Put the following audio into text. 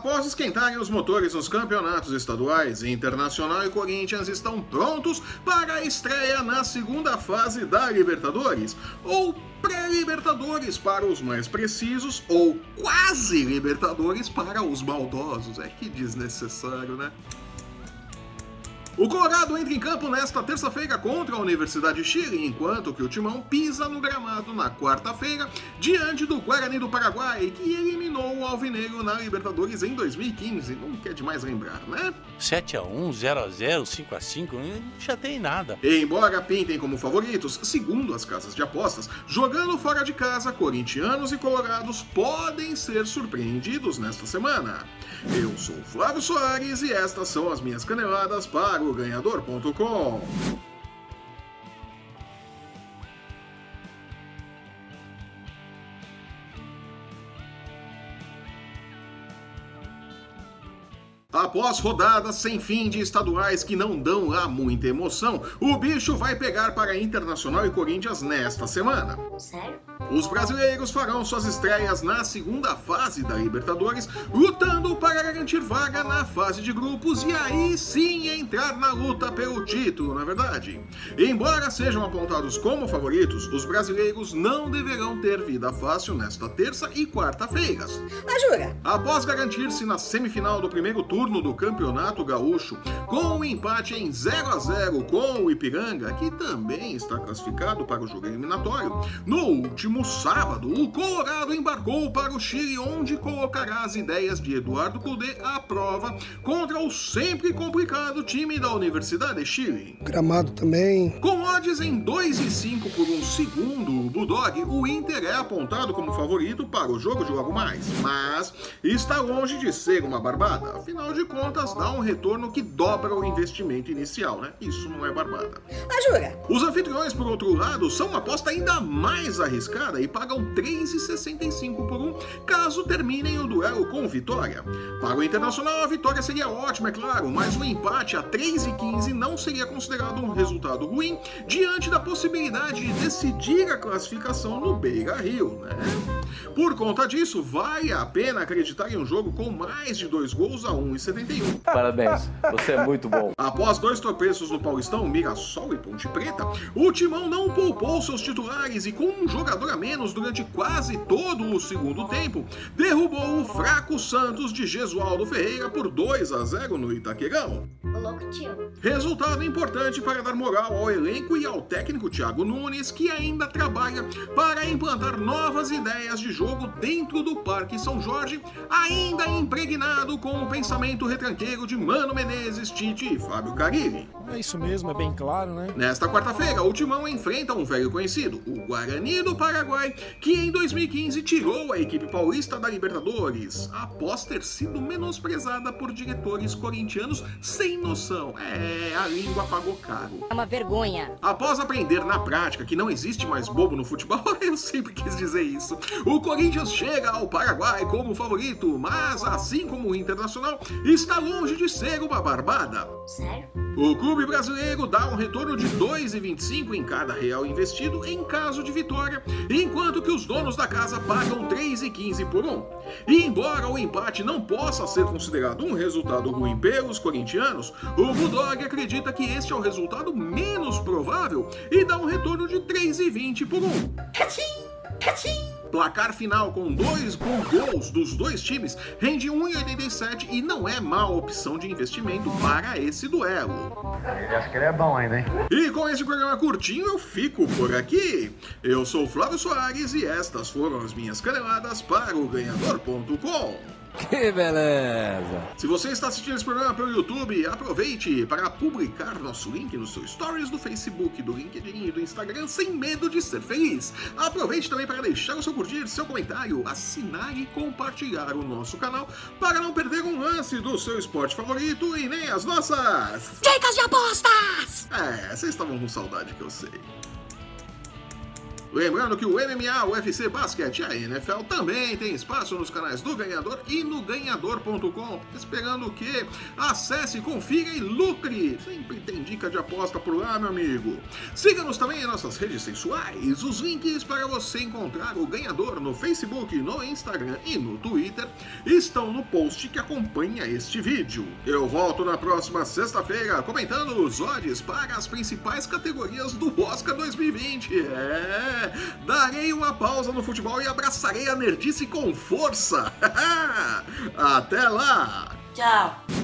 Após esquentarem os motores nos campeonatos estaduais, Internacional e Corinthians estão prontos para a estreia na segunda fase da Libertadores, ou pré-Libertadores para os mais precisos, ou quase Libertadores para os maldosos. É que desnecessário, né? O Colorado entra em campo nesta terça-feira contra a Universidade de Chile, enquanto que o Timão pisa no gramado na quarta-feira diante do Guarani do Paraguai, que eliminou o Alvinegro na Libertadores em 2015. Não quer demais lembrar, né? 7x1, 0x0, 5x5, não já tem nada. Embora pintem como favoritos, segundo as casas de apostas, jogando fora de casa, corintianos e colorados podem ser surpreendidos nesta semana. Eu sou Flávio Soares e estas são as minhas caneladas para o ganhador.com. Após rodadas sem fim de estaduais que não dão lá muita emoção, o bicho vai pegar para Internacional e Corinthians nesta semana. Sério? Os brasileiros farão suas estreias na segunda fase da Libertadores, lutando para garantir vaga na fase de grupos e aí sim entrar na luta pelo título, na verdade. Embora sejam apontados como favoritos, os brasileiros não deverão ter vida fácil nesta terça e quarta-feiras. Mas jura? Após garantir-se na semifinal do primeiro turno do Campeonato Gaúcho, com um empate em 0 a 0 com o Ipiranga, que também está classificado para o jogo eliminatório, no último sábado, o Colorado embarcou para o Chile, onde colocará as ideias de Eduardo Cudê à prova contra o sempre complicado time da Universidade de Chile. Gramado também. Com odds em 2 e 5 por um segundo, o Bulldog, o Inter é apontado como favorito para o jogo de logo mais, mas está longe de ser uma barbada. Afinal de contas, dá um retorno que dobra o investimento inicial, né? Isso não é barbada. Mas jura? Os anfitriões, por outro lado, são uma aposta ainda mais arriscada e pagam 3,65 por um caso terminem o duelo com vitória. Para o Internacional, a vitória seria ótima, é claro, mas o empate a 3,15 não seria considerado um resultado ruim diante da possibilidade de decidir a classificação no Beira Rio, né? Por conta disso, vale a pena acreditar em um jogo com mais de dois gols a 1,71. Parabéns, você é muito bom. Após dois tropeços no Paulistão, Mirassol e Ponte Preta, o Timão não poupou seus titulares e com um jogador a menos durante quase todo o segundo tempo, derrubou o fraco Santos de Gesualdo Ferreira por 2 a 0 no Itaquerão. Resultado importante para dar moral ao elenco e ao técnico Thiago Nunes, que ainda trabalha para implantar novas ideias de jogo dentro do Parque São Jorge, ainda impregnado com o pensamento retranqueiro de Mano Menezes, Tite e Fábio Carilli. É isso mesmo, é bem claro, né? Nesta quarta-feira, o Timão enfrenta um velho conhecido, o Guarani do Paraguai, que em 2015 tirou a equipe paulista da Libertadores, após ter sido menosprezada por diretores corintianos sem noção. É, a língua pagou caro. É uma vergonha. Após aprender na prática que não existe mais bobo no futebol, eu sempre quis dizer isso. O Corinthians chega ao Paraguai como favorito, mas assim como o Internacional, está longe de ser uma barbada. Sério? O clube brasileiro dá um retorno de 2,25 em cada real investido em caso de vitória, enquanto que os donos da casa pagam 3,15 por um. E embora o empate não possa ser considerado um resultado ruim pelos corintianos, o Bulldog acredita que este é o resultado menos provável e dá um retorno de 3,20 por um. Cachim! Cachim! Placar final com dois gols dos dois times rende 1,87 e não é má opção de investimento para esse duelo. Acho que ele é bom ainda, hein? E com esse programa curtinho eu fico por aqui. Eu sou o Flávio Soares e estas foram as minhas caneladas para o ganhador.com. Que beleza! Se você está assistindo esse programa pelo YouTube, aproveite para publicar nosso link nos seus stories do Facebook, do LinkedIn e do Instagram sem medo de ser feliz. Aproveite também para deixar o seu curtir, seu comentário, assinar e compartilhar o nosso canal para não perder um lance do seu esporte favorito e nem as nossas. Dicas de apostas! É, vocês estavam com saudade que eu sei. Lembrando que o MMA, o UFC Basquete e a NFL também tem espaço nos canais do Ganhador e no ganhador.com. Esperando o quê? Acesse, confira e lucre! Sempre tem dica de aposta por lá, meu amigo. Siga-nos também em nossas redes sensuais. Os links para você encontrar o Ganhador no Facebook, no Instagram e no Twitter estão no post que acompanha este vídeo. Eu volto na próxima sexta-feira comentando os odds para as principais categorias do Oscar 2020. É, darei uma pausa no futebol e abraçarei a nerdice com força. Até lá! Tchau.